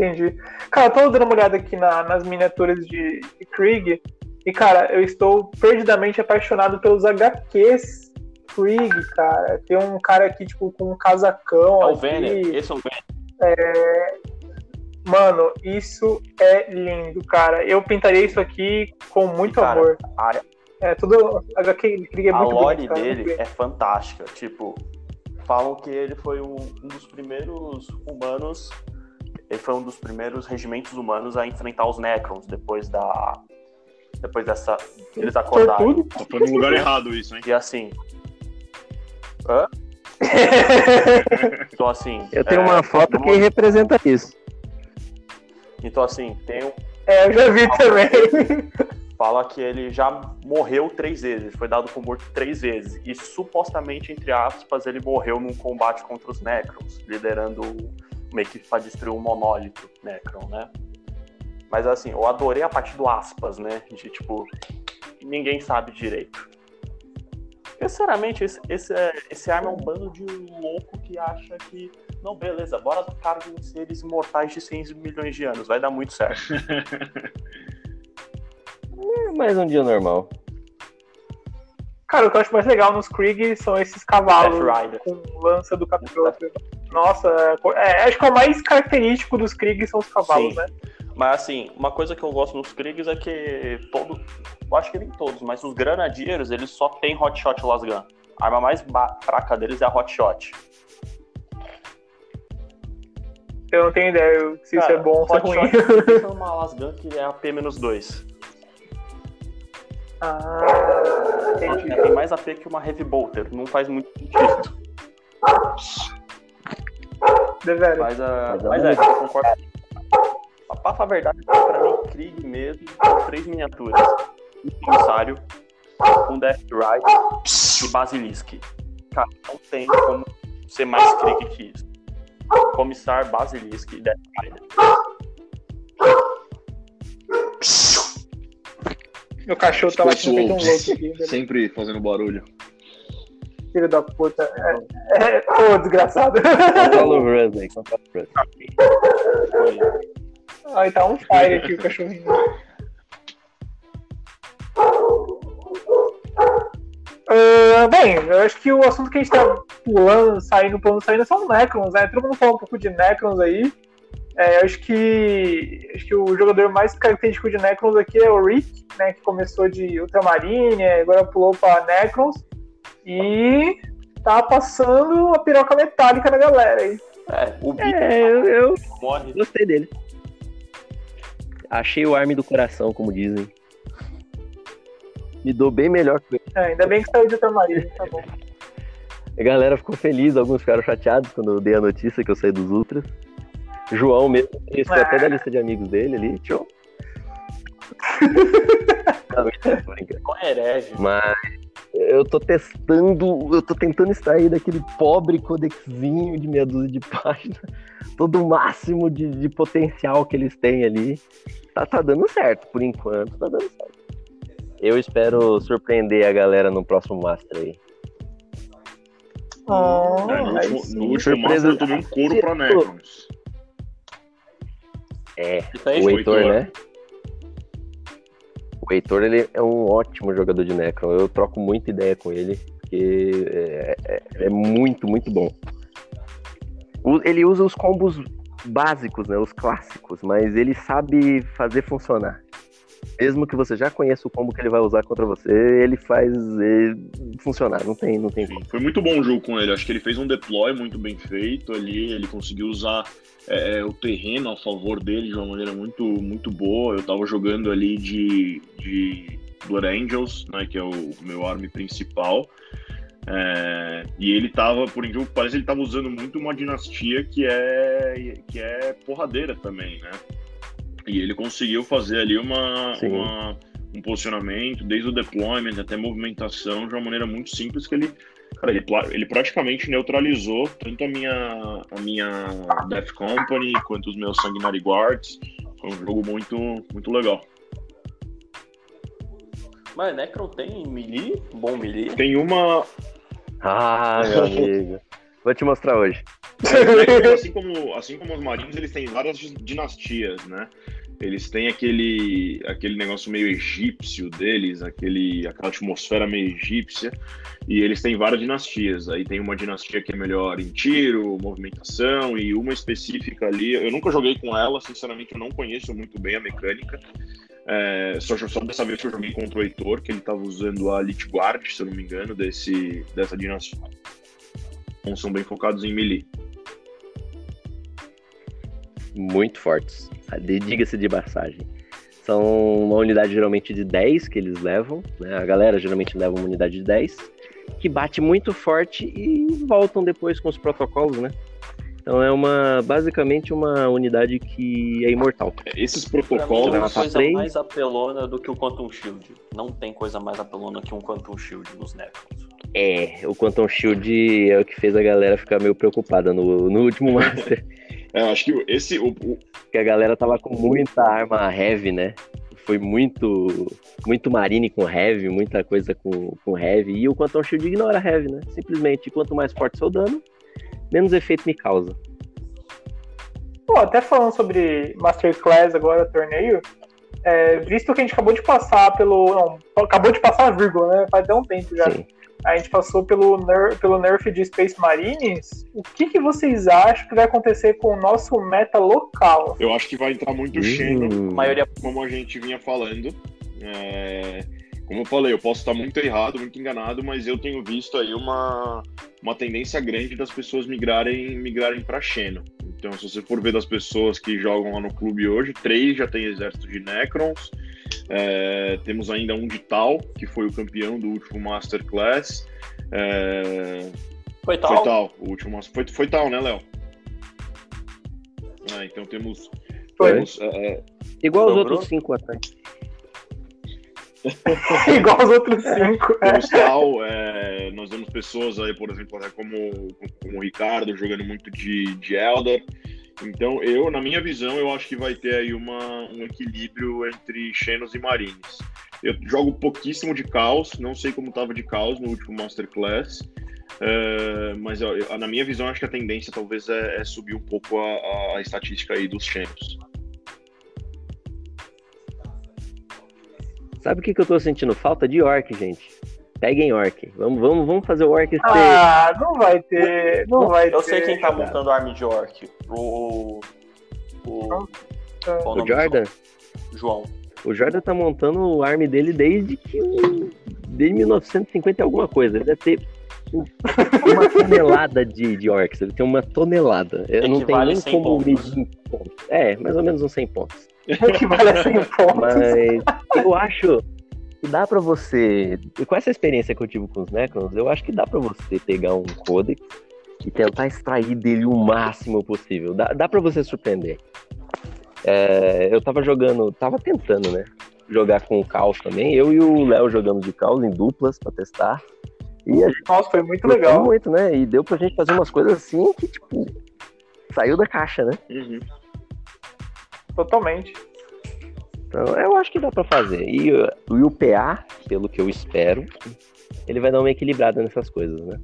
Entendi. Cara, eu tô dando uma olhada aqui na- nas miniaturas de, de Krieg. E, cara, eu estou perdidamente apaixonado pelos HQs Krieg, cara. Tem um cara aqui, tipo, com um casacão. É o. Vener, esse é o Vener. Mano, isso é lindo, cara. Eu pintaria isso aqui com muito Cara, amor. A, É, tudo HQ Krieg é a muito lore bonito, dele é fantástica. Tipo, falam que ele foi um, um dos primeiros humanos. Ele foi um dos primeiros regimentos humanos a enfrentar os Necrons depois da. Depois dessa. Eles acordarem. Sortudo. Tá foi no lugar errado isso, hein? E assim. Hã? Então, assim. Eu tenho é, uma foto que representa isso. Então, assim, tem um. é, eu já vi também. Fala que ele já morreu três vezes, foi dado por morto três vezes. E supostamente, entre aspas, ele morreu num combate contra os Necrons, liderando uma equipe para destruir um monólito Necron, né? Mas assim, eu adorei a parte do aspas, né? De tipo, ninguém sabe direito. Eu, sinceramente, esse, esse, é- esse arma é um bando de louco que acha que. Não, beleza, bora do cara de seres imortais de 100 milhões de anos, vai dar muito certo. É mais um dia normal. Cara, o que eu acho mais legal nos Krieg são esses cavalos com lança do capiroto. Nossa, é, acho que é o mais característico dos Krieg são os cavalos, Sim. né? Mas assim, uma coisa que eu gosto nos Kriegs é que todo. Eu acho que nem todos, mas os granadiers, eles só tem hotshot lasgun. A arma mais fraca deles é a hotshot. Eu não tenho ideia se isso é bom ou se é ruim. hotshot fica numa lasgun que é AP-2. ah, entendi. Tem mais AP que uma Heavy Bolter. Não faz muito sentido. Deveras. Mas, a, Mas é mas é, eu concordo. Pra pra falar a verdade, pra mim, Krieg mesmo, são três miniaturas. Um comissário, um Death Ride e Basilisk. Cara, não tem como ser mais Krieg que isso. Comissar, Basilisk e Death Rider. Meu cachorro tá latindo feito um louco aqui. Sempre fazendo barulho. Filho da puta. É, é, ô, desgraçado. Controla o Russ aí, controla o Russ. Ai, tá um fire aqui o cachorrinho. Ah, bem, eu acho que o assunto que a gente tá pulando, saindo, pulando, saindo são Necrons, né? Todo mundo falou um pouco de Necrons aí. É, eu acho que acho que o jogador mais característico de Necrons aqui é o Rick, né? Que começou de Ultramarine, agora pulou pra Necrons. E tá passando a piroca metálica na galera aí. É, o Bico É, eu, eu morre. gostei dele. Achei o arme do coração, como dizem. Me dou bem melhor que ele. É, ainda bem que saiu de Ultramarine, tá bom. A galera ficou feliz, alguns ficaram chateados quando eu dei a notícia que eu saí dos Ultras. João mesmo, ele ficou até da lista de amigos dele ali, tchau. Não. Com herege. Mas eu tô testando, eu tô tentando extrair daquele pobre codexinho de meia dúzia de páginas todo o máximo de, de potencial que eles têm ali. Tá, tá dando certo, por enquanto, tá dando certo. Eu espero surpreender a galera no próximo Master aí. Ah, É, no último, no último Surpresa. Master eu tomei um couro pra Necrons. É, Isso aí, o o Heitor, Heitor. né? O Heitor, ele é um ótimo jogador de Necron. Eu troco muita ideia com ele, porque é, é- é muito, muito bom. O- Ele usa os combos básicos, né? Os clássicos, mas ele sabe fazer funcionar. Mesmo que você já conheça o combo que ele vai usar contra você, ele faz eh, funcionar. Não tem, não tem foi muito bom o jogo com ele. Acho que ele fez um deploy muito bem feito ali. Ele conseguiu usar é, o terreno a favor dele de uma maneira muito, muito boa. Eu tava jogando ali de, de Blood Angels, né, que é o meu arme principal. É, e ele tava, por incrível que pareça, ele tava usando muito uma dinastia que é, que é porradeira também, né? E ele conseguiu fazer ali uma, uma- um posicionamento, desde o deployment até movimentação, de uma maneira muito simples que ele Cara, ele, ele praticamente neutralizou tanto a minha, a minha Death Company quanto os meus Sanguinary Guards. Foi um jogo muito, muito legal. Mas Necron tem melee? Bom melee? Tem uma. Ah, meu amigo. Vou te mostrar hoje. É, assim, como, assim como os marinhos, eles têm várias dinastias, né? Eles têm aquele, aquele negócio meio egípcio deles, aquele, aquela atmosfera meio egípcia, e eles têm várias dinastias. Aí tem uma dinastia que é melhor em tiro, movimentação, e uma específica ali. Eu nunca joguei com ela, sinceramente, eu não conheço muito bem a mecânica. É, só, só dessa vez que eu joguei contra o Heitor, que ele estava usando a Elite Guard, se eu não me engano, desse, dessa dinastia. Então são bem focados em melee. Muito fortes. Diga-se de passagem. São uma unidade geralmente de 10 que eles levam, né? A galera geralmente leva uma unidade de 10, que bate muito forte e voltam depois com os protocolos, né? Então é uma basicamente uma unidade que é imortal. Esses protocolos. é uma coisa 3. mais apelona do que o Quantum Shield. Não tem coisa mais apelona que um Quantum Shield nos Necrons. É, o Quantum Shield é o que fez a galera ficar meio preocupada no, no último Master. É, acho que esse. O, o... Que a galera tava com muita arma heavy, né? Foi muito muito marine com heavy, muita coisa com, com heavy. E o Quantum Shield ignora heavy, né? Simplesmente, quanto mais forte seu dano, menos efeito me causa. Pô, até falando sobre Masterclass agora, torneio, é, visto que a gente acabou de passar pelo. Não, acabou de passar a vírgula, né? Faz até um tempo já. Sim. A gente passou pelo, ner pelo nerf de Space Marines. O que, que vocês acham que vai acontecer com o nosso meta local? Eu acho que vai entrar muito uhum. maioria, como a gente vinha falando. É como eu falei, eu posso estar muito errado, muito enganado, mas eu tenho visto aí uma, uma tendência grande das pessoas migrarem migrarem para Xeno. Então, se você for ver das pessoas que jogam lá no clube hoje, três já tem exército de Necrons. É, temos ainda um de Tal, que foi o campeão do último Masterclass. É, foi Tal? Foi Tal, o último foi, foi Tal, né, Léo? É, então temos. temos é, Igual os outros cinco ataques. Igual os outros cinco. É. Temos tal, é, nós vemos pessoas aí, por exemplo, como, como o Ricardo jogando muito de, de Elder. Então, eu, na minha visão, eu acho que vai ter aí uma, um equilíbrio entre Xenos e Marines. Eu jogo pouquíssimo de Caos, não sei como estava de Caos no último Masterclass, uh, mas eu, na minha visão, acho que a tendência talvez é, é subir um pouco a, a, a estatística aí dos Xenos. Sabe o que, que eu tô sentindo falta de orc, gente? Peguem orc. Vamos, vamos, vamos fazer o orc ser. Ah, não vai ter. Não vai eu ter. sei quem tá montando arma de orc. O. O. O, Jordan? João. O Jordan tá montando o arm dele desde que. Desde 1950 e alguma coisa. Ele deve ter uma tonelada de, de orcs. Ele tem uma tonelada. Eu não tenho nem como medir em pontos. É, mais ou menos uns 100 pontos. Equivale a 100 pontos. Mas eu acho que dá para você. Com essa experiência que eu tive com os Necrons, eu acho que dá para você pegar um codex e tentar extrair dele o máximo possível. Dá, dá para você surpreender. É, eu tava jogando, tava tentando, né? Jogar com o Caos também. Eu e o Léo jogamos de Caos em duplas para testar. E a gente, Nossa, foi muito legal. Muito, né? E deu pra gente fazer umas coisas assim que, tipo, saiu da caixa, né? Uhum. Totalmente. Então, eu acho que dá para fazer. E, uh, e o PA, pelo que eu espero, ele vai dar uma equilibrada nessas coisas, né?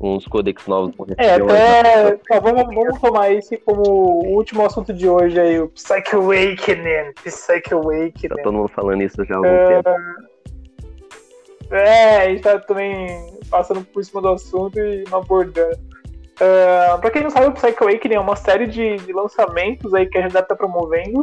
Uns codex novos É, até. Tá, vamos, vamos tomar esse como o último assunto de hoje aí, o Psych Awakening. Psych Awakening. Tá todo mundo falando isso já há algum é... tempo. É, a gente tá também passando por cima do assunto e não abordando. Uh, pra quem não sabe, o Psycho Awakening é uma série de, de, lançamentos aí que a gente estar promovendo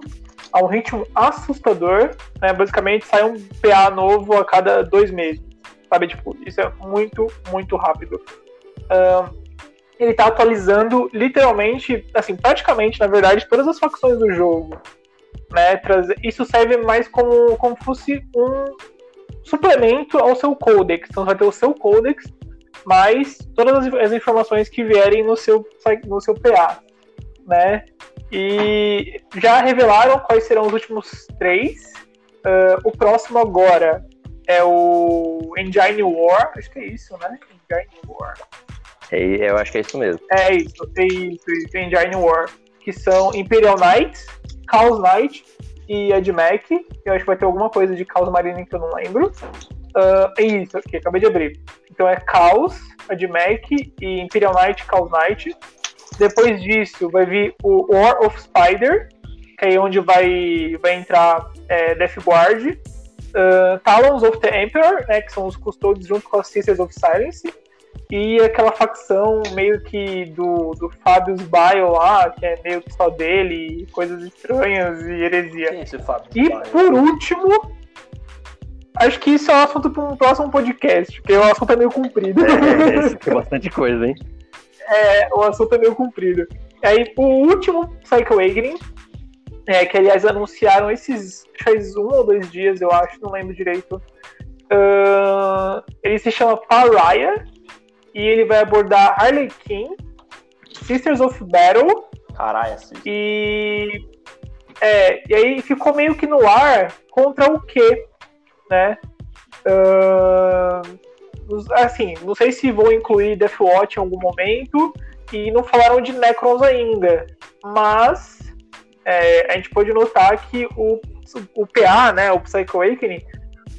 a um ritmo assustador. Né? Basicamente, sai um PA novo a cada dois meses. Sabe? Tipo, isso é muito, muito rápido. Uh, ele está atualizando literalmente, assim, praticamente, na verdade, todas as facções do jogo. Né? Isso serve mais como, como fosse um suplemento ao seu codex. Então, você vai ter o seu codex mais todas as, as, informações que vierem no seu, no seu PA, né? E já revelaram quais serão os últimos três. Uh, o próximo agora é o Engine War, acho que é isso, né? Engine War. É, eu acho que é isso mesmo. É isso, é isso, isso Engine War. Que são Imperial Knights, Chaos Knight e Admech. Eu acho que vai ter alguma coisa de Chaos Marine que eu não lembro. Uh, é isso, aqui, acabei de abrir. Então é Chaos, Admech e Imperial Knight, Chaos Knight. Depois disso vai vir o War of Spider, que é onde vai, vai entrar é, Death Guard, uh, Talons of the Emperor, né, que são os Custodes junto com as Sisters of Silence, e aquela facção meio que do, do Fabius Bile lá, que é meio que só dele, coisas estranhas e heresia. Quem é esse Fábio? E por último, acho que isso é um assunto para um próximo podcast, porque o assunto é meio comprido. É, tem bastante coisa, hein? É, o assunto é meio comprido. E aí, o último Psycho Awakening, é, que aliás anunciaram esses faz um ou dois dias, eu acho, não lembro direito. Uh, ele se chama Pariah e ele vai abordar Harley Quinn, Sisters of Battle Caralho, assim. e é, e aí ficou meio que no ar contra o quê, né? Uh, assim, não sei se vou incluir Death Watch em algum momento e não falaram de Necrons ainda, mas é, a gente pode notar que o, o PA, né, o Psycho Awakening,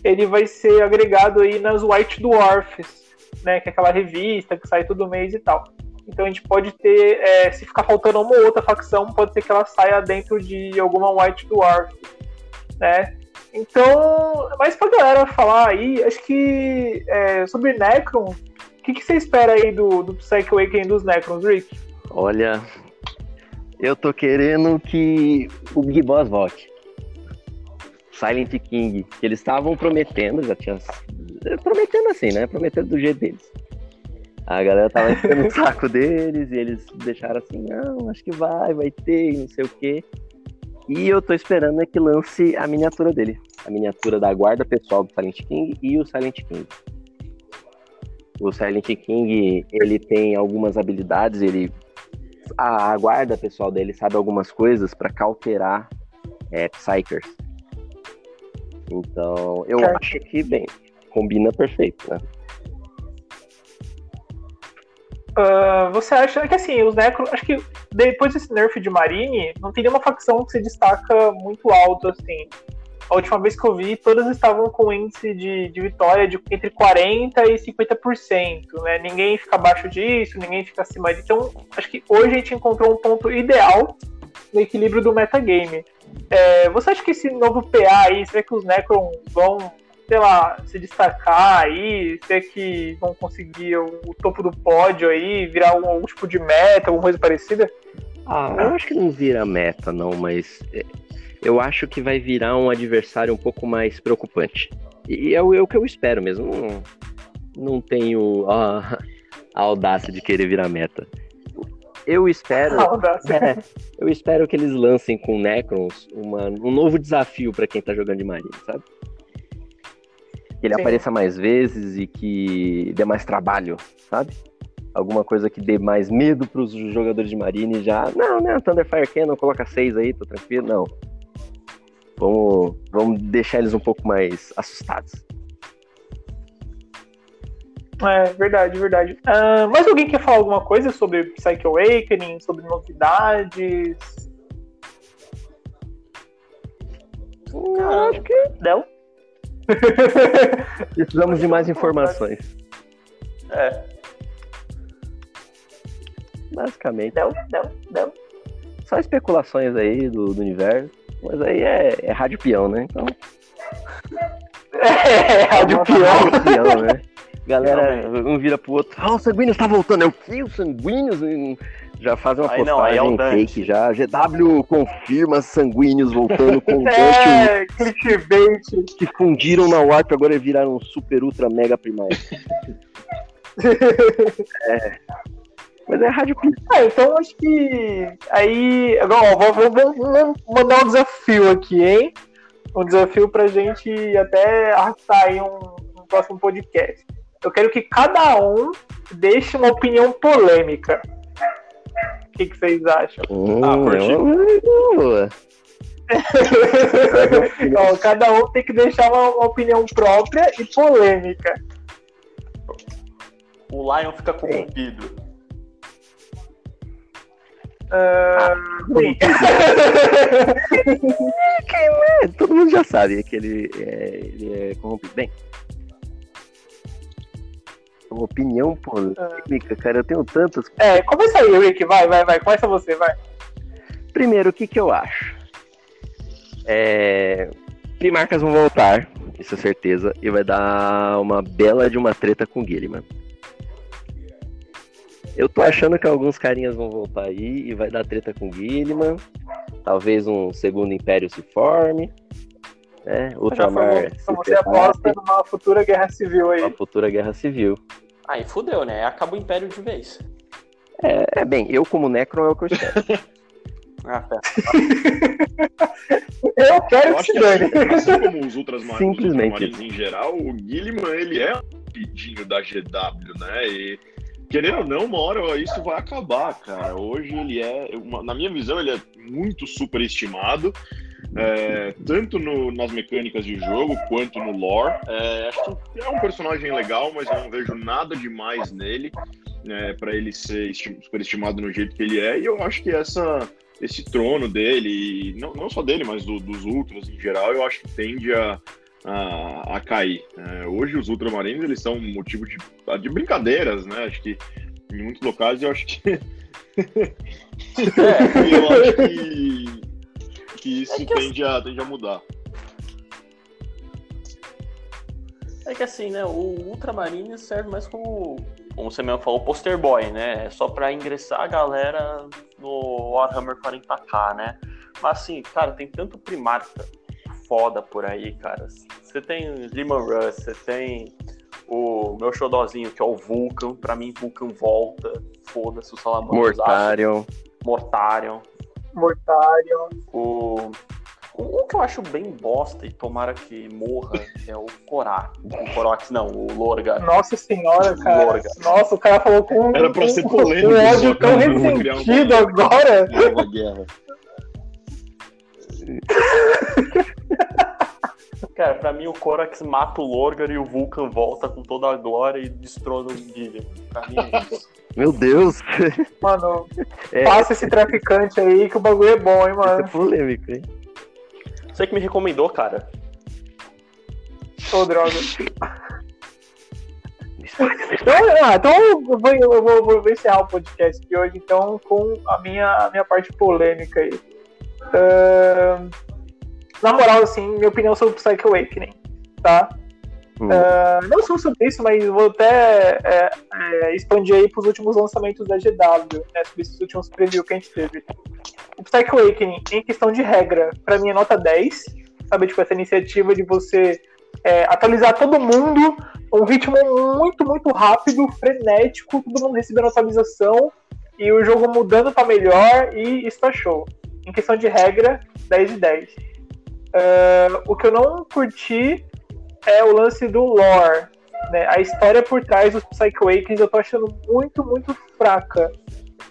ele vai ser agregado aí nas White Dwarfs, né, que é aquela revista que sai todo mês e tal. Então a gente pode ter, é, se ficar faltando uma ou outra facção, pode ser que ela saia dentro de alguma White Dwarf, né? Então, mais pra galera falar aí, acho que é, sobre Necron, o que, que você espera aí do, do Psycho Awakening dos Necrons, Rick? Olha, eu tô querendo que o Big Boss volte. Silent King, que eles estavam prometendo, já tinha. Prometendo assim, né? Prometendo do jeito deles. A galera tava enchendo o saco deles e eles deixaram assim, não, acho que vai, vai ter, não sei o quê. E eu tô esperando é que lance a miniatura dele. A miniatura da guarda pessoal do Silent King e o Silent King. O Silent King, ele tem algumas habilidades, ele a, a guarda pessoal dele sabe algumas coisas para cauterar é, Psychers. Então, eu Certo. acho que, bem, combina perfeito, né? Ah, você acha que assim, os Necrons, acho que depois desse nerf de Marine, não tem nenhuma facção que se destaca muito alto assim. A última vez que eu vi, todas estavam com índice de, de vitória de entre 40% e 50%. Né? Ninguém fica abaixo disso, ninguém fica acima disso. Então, acho que hoje a gente encontrou um ponto ideal no equilíbrio do metagame. É, você acha que esse novo PA aí, será que os Necrons vão, sei lá, se destacar aí? Será que vão conseguir o, o topo do pódio aí, virar um, algum tipo de meta, alguma coisa parecida? Ah, eu acho que não vira meta, não, mas é, eu acho que vai virar um adversário um pouco mais preocupante. E é o, é o que eu espero mesmo. Não, não tenho a, a audácia de querer virar meta. Eu espero. É, eu espero que eles lancem com Necrons uma- um novo desafio pra quem tá jogando de Marine, sabe? Que ele Sim. apareça mais vezes e que dê mais trabalho, sabe? Alguma coisa que dê mais medo pros jogadores de Marine já. Não, né? Thunderfire Cannon, coloca seis aí, tô tranquilo. Não. Vamos, vamos deixar eles um pouco mais assustados. É, verdade, verdade. Ah, mais alguém quer falar alguma coisa sobre Psyche Awakening, sobre novidades? Cara, acho que não. Precisamos de mais informações. É, Basicamente. Não, não, não. Só especulações aí do, do universo. Mas aí é, é rádio peão, né? Então. É, rádio Nossa, peão. rádio peão, né? Galera, um vira pro outro. Ah, o Sanguíneos tá voltando. É o que? O Sanguíneos? Já fazem uma Aí não, é postagem Dante. fake já. GW confirma Sanguíneos voltando com É, clickbait. que fundiram na Warp agora viraram um super ultra mega primário. Mas é rádio. Ah, então acho que aí. Agora, ó, vou- vou- vou mandar um desafio aqui, hein? Um desafio pra gente até arrastar aí um, um próximo podcast. Eu quero que cada um deixe uma opinião polêmica. O que, que vocês acham? Hum, Ah, é boa. Ó, cada um tem que deixar uma, uma opinião própria e polêmica. O Lion fica corrompido. Ah, sim. É, todo mundo já sabe que ele é, ele é corrompido. Bem, opinião polêmica, cara, eu tenho tantas. é, começa aí, Rick. Vai, vai, vai. Começa você, vai. Primeiro, o que, que eu acho? É... Primarcas vão voltar, isso é certeza, e vai dar uma bela de uma treta com o Guilherme. Eu tô achando que alguns carinhas vão voltar aí e vai dar treta com o Guilherme. Talvez um segundo império se forme. Né? Ultramar Então você aposta numa futura guerra civil aí. uma futura guerra civil. Aí fudeu, né? Acaba o Império de vez. É, é, bem, eu como Necron é o que eu espero. Ah, pera. Eu quero Eu que se dane. assim, assim como os Ultras Mar- os Simplesmente. Ultramarines em geral, o Gilliman, ele é um pedinho da GW, né? E, querendo ou não, uma hora isso vai acabar, cara. Hoje ele é, uma- na minha visão, ele é muito superestimado, é, tanto no- nas mecânicas de jogo quanto no lore. É, acho que é um personagem legal, mas eu não vejo nada demais nele, né, para ele ser esti- superestimado no jeito que ele é. E eu acho que essa esse trono dele, não, não só dele, mas do- dos Ultras em geral, eu acho que tende a, a, a cair. É, hoje os Ultramarines, eles são um motivo de, de brincadeiras, né? Acho que em muitos locais eu acho que... É, eu acho que, que isso tende, a, tende a mudar. é que assim, né? O Ultramarine serve mais como, como você mesmo falou, poster boy, né? É só pra ingressar a galera no Warhammer 40k, né? Mas assim, cara, tem tanto primarca foda por aí, cara. Você tem Lehman Russ, você tem o meu xodózinho, que é o Vulcan. Pra mim, Vulcan volta. Foda-se o Salamandros. Mortarion. Mortarion. Mortarion. O... Um que eu acho bem bosta e tomara que morra é o Korak. O Korax não, o Lorgar. Nossa senhora, cara. Lorga. Nossa, o cara falou com Era pra ser polêmico, um ódio tão um- ressentido agora. Nova guerra. Cara, pra mim o Korax mata o Lorgar e o Vulcan volta com toda a glória e destrona o Guilherme. Pra mim é isso. Meu Deus! Mano, É, passa esse traficante aí que o bagulho é bom, hein, isso é mano. polêmico, hein? Você que me recomendou, cara. Ô, droga. Então, ah, então eu vou, eu vou- vou- vou encerrar o podcast de hoje, então, com a minha, a minha parte polêmica aí. Ahn, na moral, assim, minha opinião sobre o Psycho Awakening, tá? Ah, não só sobre isso, mas vou até é, é, expandir aí pros últimos lançamentos da GW, né? Sobre esses últimos previews que a gente teve. O Psycho Awakening, em questão de regra, pra mim é nota 10. Sabe, tipo, essa iniciativa de você é, atualizar todo mundo, um ritmo muito, muito rápido, frenético, todo mundo recebendo atualização e o jogo mudando pra melhor e isso tá show. Em questão de regra, 10 de 10. Ah, o que eu não curti é o lance do lore. Né? A história por trás dos Psycho Awakens eu tô achando muito, muito fraca.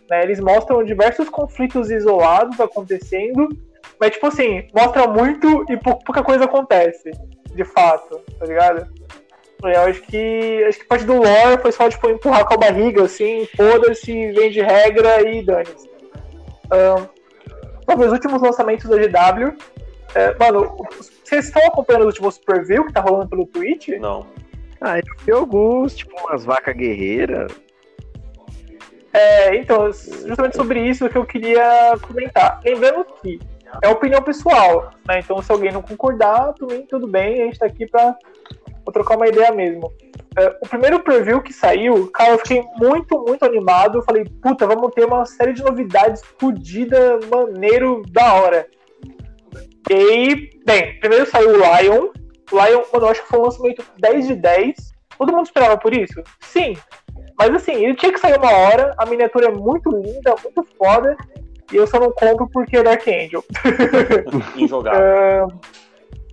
Né? Eles mostram diversos conflitos isolados acontecendo, mas tipo assim, mostra muito e pou- pouca coisa acontece, de fato, tá ligado? Eu acho que acho que parte do lore foi só tipo empurrar com a barriga, assim, foda-se, vem de regra e dane-se. Sobre os últimos lançamentos da GW, é, mano, vocês estão acompanhando os últimos preview que tá rolando pelo Twitch? Não. Ah, eu vi alguns, tipo umas vacas guerreiras. É, então, justamente sobre isso que eu queria comentar. Lembrando que é opinião pessoal, né? Então, se alguém não concordar, também tudo bem, a gente tá aqui pra, pra trocar uma ideia mesmo. É, o primeiro preview que saiu, cara, eu fiquei muito, muito animado. Eu falei, puta, vamos ter uma série de novidades fodida, maneiro, da hora. E aí, bem, primeiro saiu o Lion. O Lion, mano, eu acho que foi um lançamento 10 de 10. Todo mundo esperava por isso? Sim. Mas assim, ele tinha que sair uma hora, a miniatura é muito linda, muito foda, e eu só não compro porque é Dark Angel. Injogável. Ah,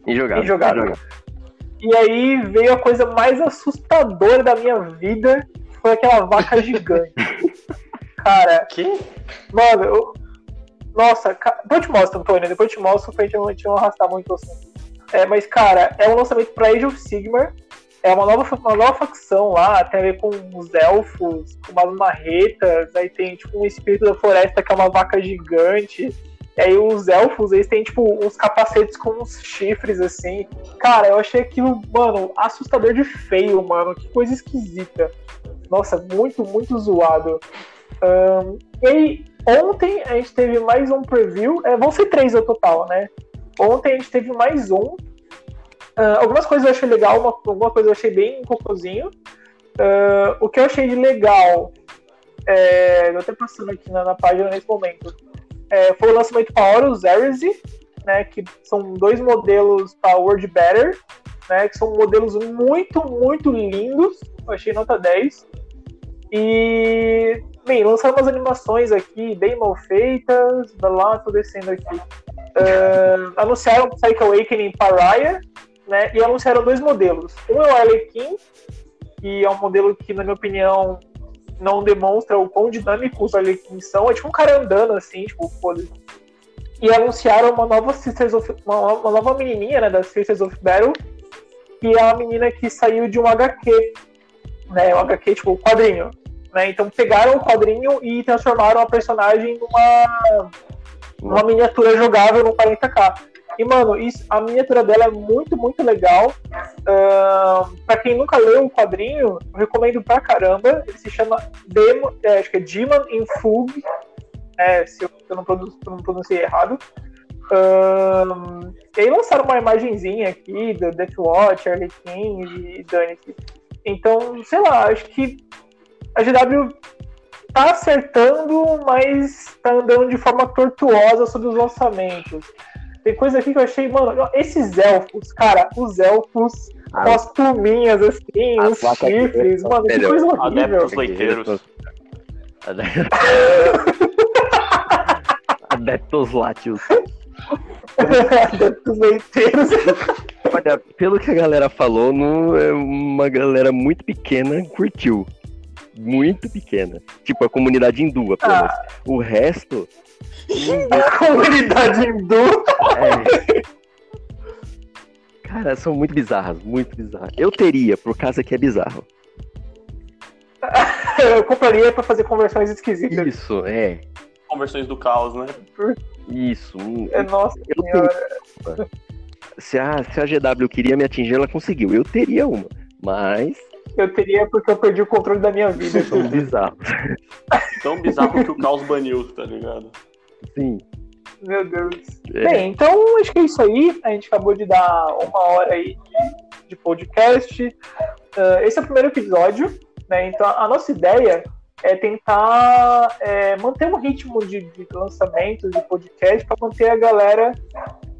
Injogável. Injogável. e aí veio a coisa mais assustadora da minha vida, foi aquela vaca gigante. Cara, Que? mano, eu- Nossa, ca... depois eu te mostro, Antônio. Depois eu te mostro pra gente não, arrastar muito assim. É, mas, cara, é um lançamento pra Age of Sigmar. É uma nova, uma nova facção lá, tem a ver com os elfos, com umas marretas, aí tem tipo um espírito da floresta que é uma vaca gigante. E aí os elfos, eles têm, tipo, uns capacetes com uns chifres, assim. Cara, eu achei aquilo, mano, assustador de feio, mano. Que coisa esquisita. Nossa, muito, muito zoado. Um, e aí, ontem a gente teve mais um preview. É, vão ser três no total, né? Ontem a gente teve mais um. Uh, algumas coisas eu achei legal, uma, alguma coisa eu achei bem cocôzinho. Uh, o que eu achei de legal, é, eu até passando aqui na, na página nesse momento, é, foi o lançamento para Horus Heresy, né, que são dois modelos para World Better, né, que são modelos muito, muito lindos, eu achei nota 10. E, bem, lançaram umas animações aqui bem mal feitas, vai lá, tô descendo aqui. Uh, anunciaram Psycho Awakening Pariah, né, e anunciaram dois modelos. Um é o Arlequin, que é um modelo que, na minha opinião, não demonstra o quão dinâmicos os Arlequins são. É tipo um cara andando assim, tipo, foda E anunciaram uma nova Sisters of. Uma, uma, nova menininha, né, das Sisters of Battle, que é uma menina que saiu de um HQ. Né, um HQ, tipo, um quadrinho. Né? Então pegaram o quadrinho e transformaram a personagem numa, numa miniatura jogável no 40k. E, mano, isso, a miniatura dela é muito, muito legal. Uh, pra quem nunca leu o quadrinho, eu recomendo pra caramba. Ele se chama Demo, é, acho que é Demon in Fugue. É, se eu, eu não, pronuncio, não pronunciei errado. Uh, e aí lançaram uma imagenzinha aqui do Deathwatch, Arlequin e Dani. Então, sei lá, acho que a GW tá acertando, mas tá andando de forma tortuosa sobre os lançamentos. Tem coisa aqui que eu achei, mano, esses elfos, cara, os elfos ah, com as pluminhas assim, os chifres, mano, que coisa horrível. Adeptos leiteiros. Adeptos látios. Adeptos leiteiros. Olha, pelo que a galera falou, não é uma galera muito pequena curtiu. Muito pequena. Tipo, a comunidade hindu apenas. Ah. O resto Comunidade hindu. É. Cara, são muito bizarras, muito bizarras. Eu teria, por causa que é bizarro. Eu compraria pra fazer conversões esquisitas. Isso, é. Conversões do caos, né? Isso. É, nossa eu senhora. Se a, se a GW queria me atingir, ela conseguiu. Eu teria uma, mas eu teria porque eu perdi o controle da minha vida. Tão bizarro. Tão bizarro que o caos baniu, tá ligado? Sim. Meu Deus. É. Bem, então acho que é isso aí. A gente acabou de dar uma hora aí de podcast. Uh, esse é o primeiro episódio, né? Então a nossa ideia é tentar é, manter um ritmo de, de lançamentos de podcast para manter a galera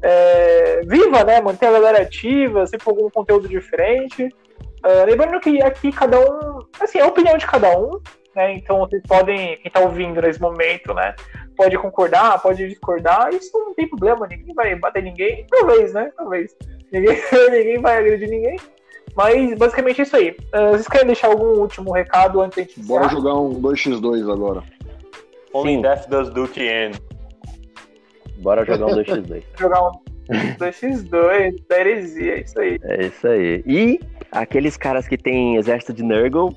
é, viva, né? Manter a galera ativa, sempre com algum conteúdo diferente. Uh, lembrando que aqui cada um, assim, é a opinião de cada um, né? Então vocês podem, quem está ouvindo nesse momento, né? Pode concordar, pode discordar, isso não tem problema, ninguém vai bater ninguém, talvez, né? Talvez. Ninguém, ninguém vai agredir ninguém. Mas basicamente é isso aí. Uh, vocês querem deixar algum último recado antes de gente Bora jogar um 2x2 agora. Only Sim. Death Does Duty End. Bora jogar um 2x2. jogar um 2x2, da heresia, é isso aí. É isso aí. E aqueles caras que tem exército de Nurgle,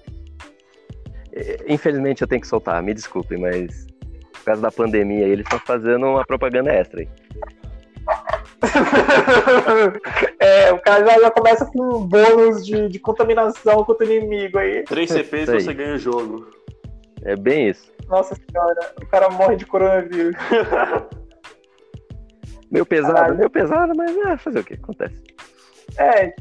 é, infelizmente eu tenho que soltar, me desculpem, mas por causa da pandemia eles estão fazendo uma propaganda extra aí. é, o cara já, já começa com um bônus de, de contaminação contra o inimigo aí. 3 CPs e você ganha o jogo. É bem isso. Nossa senhora, o cara morre de coronavírus. meio pesado, Caralho. meio pesado, mas é, fazer o que? Acontece. É,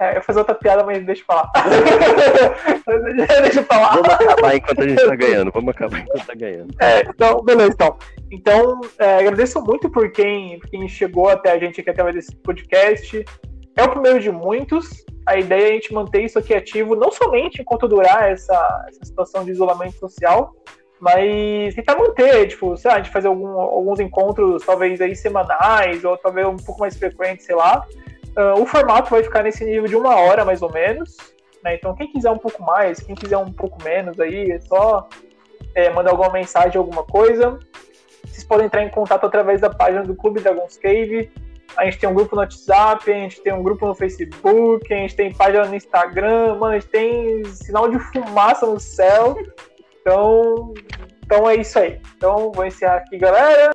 é, eu fazer outra piada, mas deixa eu falar. deixa eu falar. Vamos acabar enquanto a gente tá ganhando. Vamos acabar enquanto tá ganhando. É, então, beleza, então. Então, é, agradeço muito por quem, por quem chegou até a gente aqui através desse podcast. É o primeiro de muitos. A ideia é a gente manter isso aqui ativo, não somente enquanto durar essa, essa situação de isolamento social, mas tentar manter, tipo, sei lá, a gente fazer algum, alguns encontros, talvez aí semanais, ou talvez um pouco mais frequentes, sei lá. Uh, o formato vai ficar nesse nível de uma hora, mais ou menos, né? Então, quem quiser um pouco mais, quem quiser um pouco menos aí, é só é, mandar alguma mensagem, alguma coisa. Vocês podem entrar em contato através da página do Clube Dragon's Cave. A gente tem um grupo no WhatsApp, a gente tem um grupo no Facebook, a gente tem página no Instagram, mano, a gente tem sinal de fumaça no céu. Então, então é isso aí. Então vou encerrar aqui, galera.